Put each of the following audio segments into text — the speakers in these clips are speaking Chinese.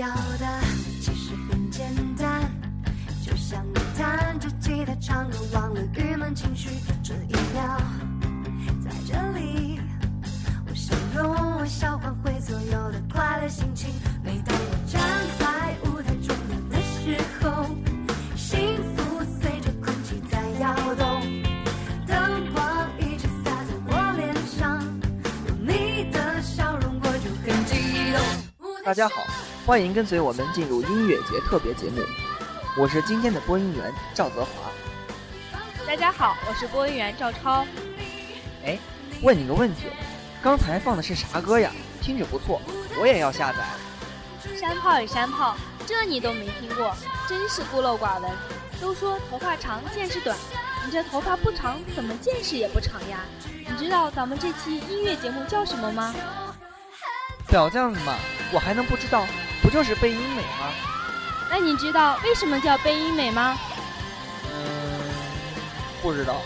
要的其实很简单，就像你弹着吉他唱歌，忘了郁闷情绪。这一秒，在这里，我想用微笑换回所有的快乐心情。每当我站在舞台中央的时候，幸福随着空气在摇动，灯光一直洒在我脸上，有你的笑容我就很激动。大家好。欢迎跟随我们进入音乐节特别节目，我是今天的播音员赵泽华。大家好，我是播音员赵超。哎，问你个问题，刚才放的是啥歌呀？听着不错，我也要下载。山炮与山炮，这你都没听过，真是孤陋寡闻。都说头发长见识短，你这头发不长，怎么见识也不长呀？你知道咱们这期音乐节目叫什么吗？表这样子嘛，我还能不知道？不就是贝音美吗？那你知道为什么叫贝音美吗？嗯，不知道。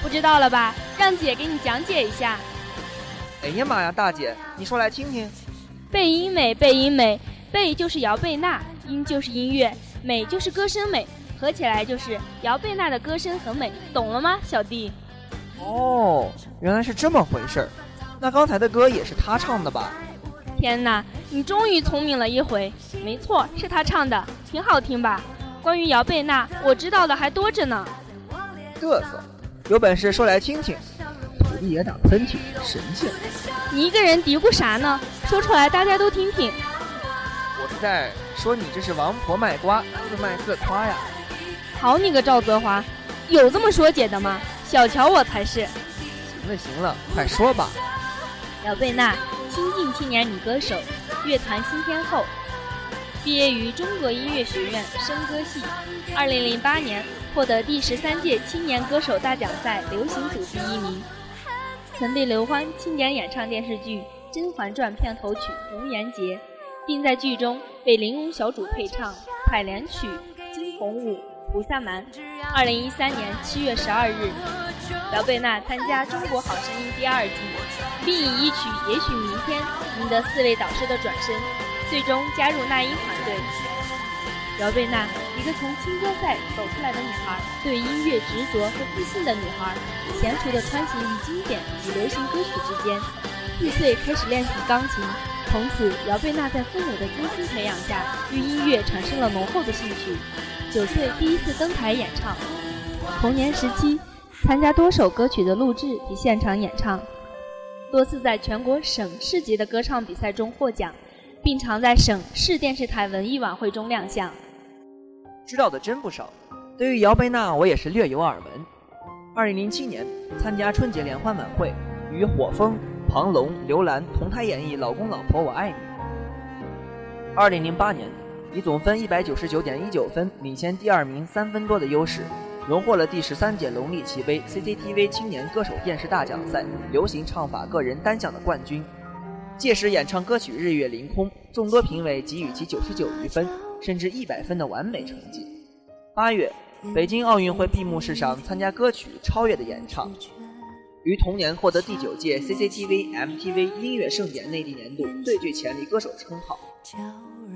不知道了吧？让姐给你讲解一下。哎呀妈呀，大姐，你说来听听。贝音美，贝音美，贝就是姚贝娜，音就是音乐，美就是歌声美。合起来就是姚贝娜的歌声很美，懂了吗，小弟？哦，原来是这么回事儿。那刚才的歌也是他唱的吧？天哪，你终于聪明了一回。没错，是他唱的，挺好听吧？关于姚贝娜，我知道的还多着呢。嘚瑟，有本事说来听听。土地爷打喷嚏，神仙。你一个人嘀咕啥呢？说出来大家都听听。我是在说你这是王婆卖瓜，自卖自夸呀。好你个赵泽华，有这么说姐的吗？小瞧我才是。行了行了，快说吧。姚贝娜，新晋青年女歌手，乐坛新天后，毕业于中国音乐学院声歌系。二零零八年获得第十三届青年歌手大奖赛流行组第一名，曾被刘欢钦点演唱电视剧《甄嬛传》片头曲《无言劫》，并在剧中被玲珑小主配唱采莲曲《惊鸿舞》。菩萨蛮，二零一三年七月十二日，姚贝娜参加《中国好声音》第二季，并以一曲《也许明天》赢得四位导师的转身，最终加入那英团队。姚贝娜，一个从青歌赛走出来的女孩，对音乐执着和自信的女孩，娴熟的穿行于经典与流行歌曲之间。四岁开始练习钢琴，从此姚贝娜在父母的精心培养下，对音乐产生了浓厚的兴趣。九岁第一次登台演唱，童年时期参加多首歌曲的录制及现场演唱，多次在全国省市级的歌唱比赛中获奖，并常在省市电视台文艺晚会中亮相。知道的真不少，对于姚贝娜，我也是略有耳闻。二零零七年参加春节联欢晚会，与火风、庞龙、刘兰同台演绎《老公老婆我爱你》。二零零八年。以总分一百九十九点一九分领先第二名三分多的优势，荣获了第十三届龙力奇杯 CCTV 青年歌手电视大奖赛流行唱法个人单项的冠军。届时演唱歌曲《日月凌空》，众多评委给予其九十九余分，甚至一百分的完美成绩。八月，北京奥运会闭幕式上参加歌曲《超越》的演唱，于同年获得第九届 CCTV MTV 音乐盛典内地年度最具潜力歌手称号。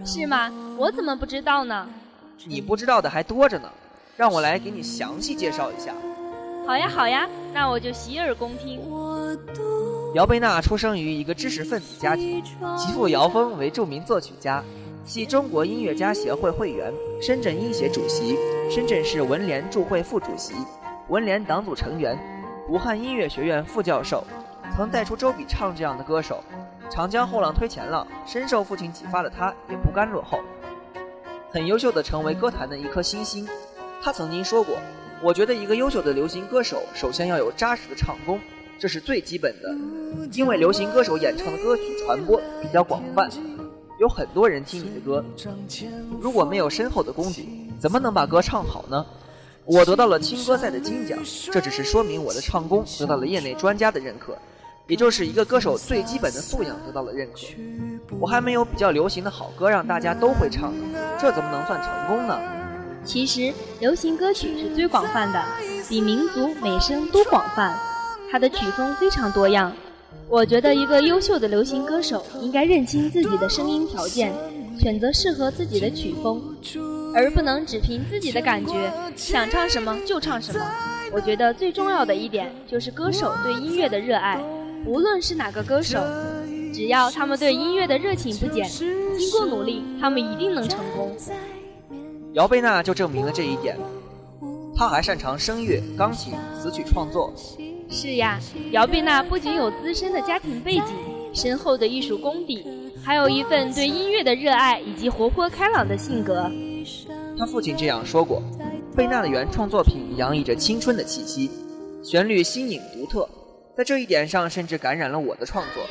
是吗？我怎么不知道呢？你不知道的还多着呢，让我来给你详细介绍一下。好呀，好呀，那我就洗耳恭听。姚贝娜出生于一个知识分子家庭，其父姚峰为著名作曲家，系中国音乐家协会会员、深圳音协主席、深圳市文联驻会副主席、文联党组成员、武汉音乐学院副教授，曾带出周笔畅这样的歌手。长江后浪推前浪，深受父亲启发的他，也不甘落后，很优秀的成为歌坛的一颗新星。他曾经说过：“我觉得一个优秀的流行歌手，首先要有扎实的唱功，这是最基本的。因为流行歌手演唱的歌曲传播比较广泛，有很多人听你的歌。如果没有深厚的功底，怎么能把歌唱好呢？我得到了青歌赛的金奖，这只是说明我的唱功得到了业内专家的认可。”也就是一个歌手最基本的素养得到了认可。我还没有比较流行的好歌让大家都会唱，这怎么能算成功呢？其实流行歌曲是最广泛的，比民族美声都广泛，它的曲风非常多样。我觉得一个优秀的流行歌手应该认清自己的声音条件，选择适合自己的曲风，而不能只凭自己的感觉想唱什么就唱什么。我觉得最重要的一点就是歌手对音乐的热爱。无论是哪个歌手，只要他们对音乐的热情不减，经过努力，他们一定能成功。姚贝娜就证明了这一点，她还擅长声乐、钢琴、词曲创作。是呀，姚贝娜不仅有资深的家庭背景、深厚的艺术功底，还有一份对音乐的热爱以及活泼开朗的性格。她父亲这样说过：“贝娜的原创作品洋溢着青春的气息，旋律新颖独特，在这一点上甚至感染了我的创作。”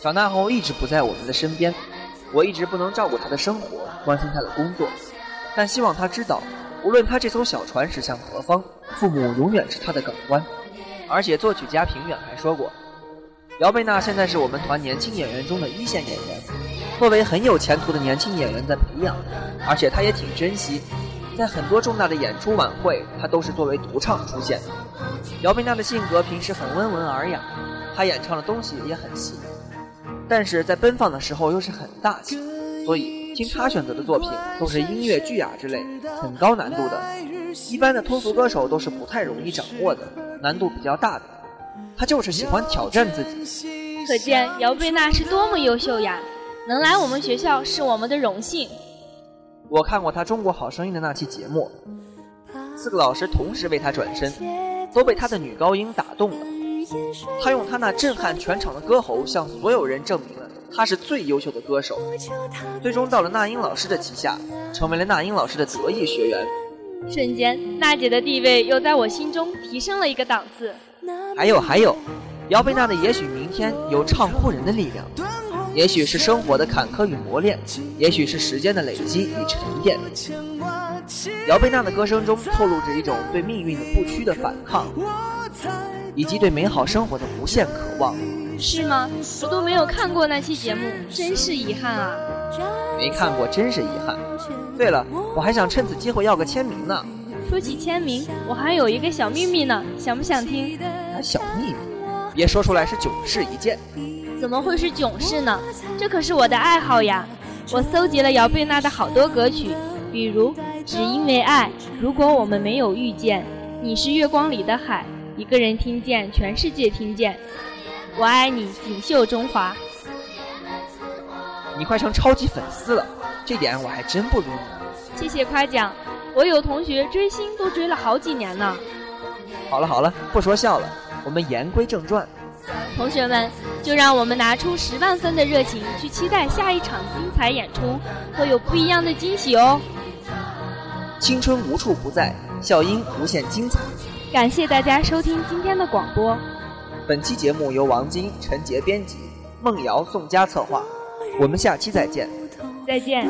长大后一直不在我们的身边，我一直不能照顾她的生活，关心她的工作，但希望他知道，无论他这艘小船驶向何方，父母永远是他的港湾。而且作曲家平远还说过。姚贝娜现在是我们团年轻演员中的一线演员，作为很有前途的年轻演员在培养，而且她也挺珍惜，在很多重大的演出晚会，她都是作为独唱出现。姚贝娜的性格平时很温文尔雅，她演唱的东西也很细，但是在奔放的时候又是很大气，所以听他选择的作品都是音乐剧啊之类，很高难度的，一般的通俗歌手都是不太容易掌握的，难度比较大的。他就是喜欢挑战自己，可见姚贝娜是多么优秀呀！能来我们学校是我们的荣幸。我看过他《中国好声音》的那期节目，四个老师同时为他转身，都被他的女高音打动了。他用他那震撼全场的歌喉，向所有人证明了他是最优秀的歌手。最终到了那英老师的旗下，成为了那英老师的得意学员。瞬间，娜姐的地位又在我心中提升了一个档次。还有还有，姚贝娜的也许明天有唱哭人的力量，也许是生活的坎坷与磨练，也许是时间的累积与沉淀。姚贝娜的歌声中透露着一种对命运的不屈的反抗，以及对美好生活的无限渴望。是吗？我都没有看过那期节目，真是遗憾啊！没看过，真是遗憾。对了，我还想趁此机会要个签名呢。说起签名，我还有一个小秘密呢，想不想听？小秘密，别说出来是囧事一件。怎么会是囧事呢？这可是我的爱好呀！我搜集了姚贝娜的好多歌曲，比如《只因为爱》，如果我们没有遇见，你是月光里的海，一个人听见全世界听见，我爱你，锦绣中华。你快成超级粉丝了，这点我还真不如你。谢谢夸奖。我有同学追星都追了好几年呢。好了好了，不说笑了，我们言归正传。同学们，就让我们拿出十万分的热情去期待下一场精彩演出，会有不一样的惊喜哦。青春无处不在，笑音无限精彩。感谢大家收听今天的广播。本期节目由王晶、陈杰编辑，孟瑶、宋佳策划。我们下期再见。再见。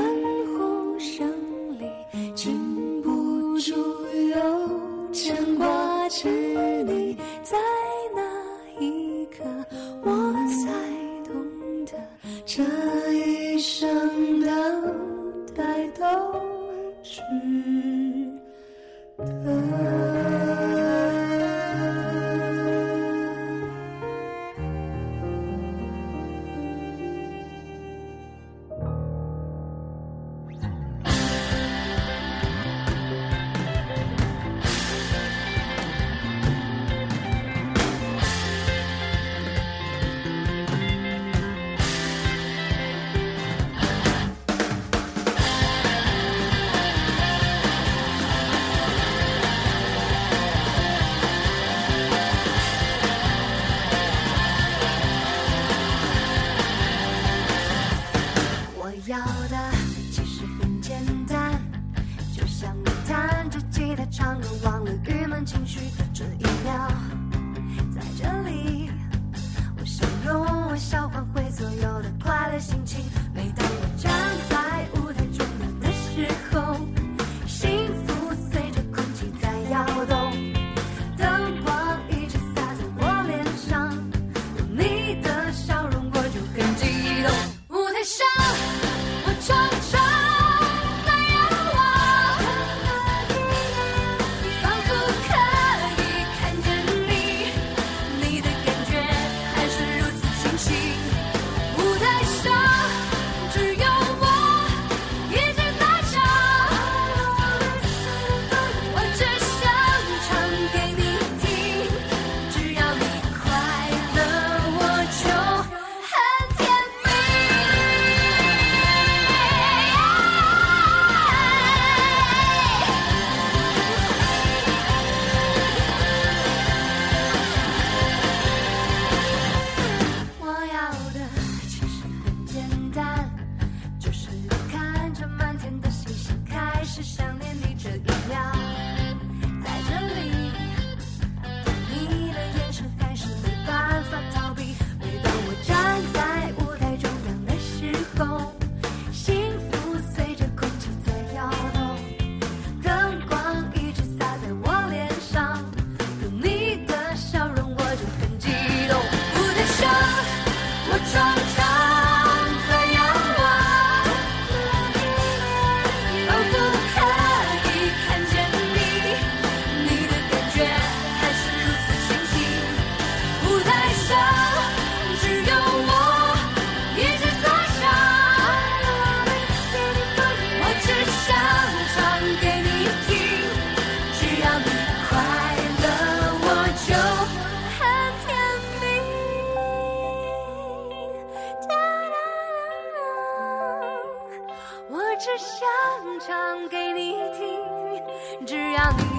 只想唱给你听只要你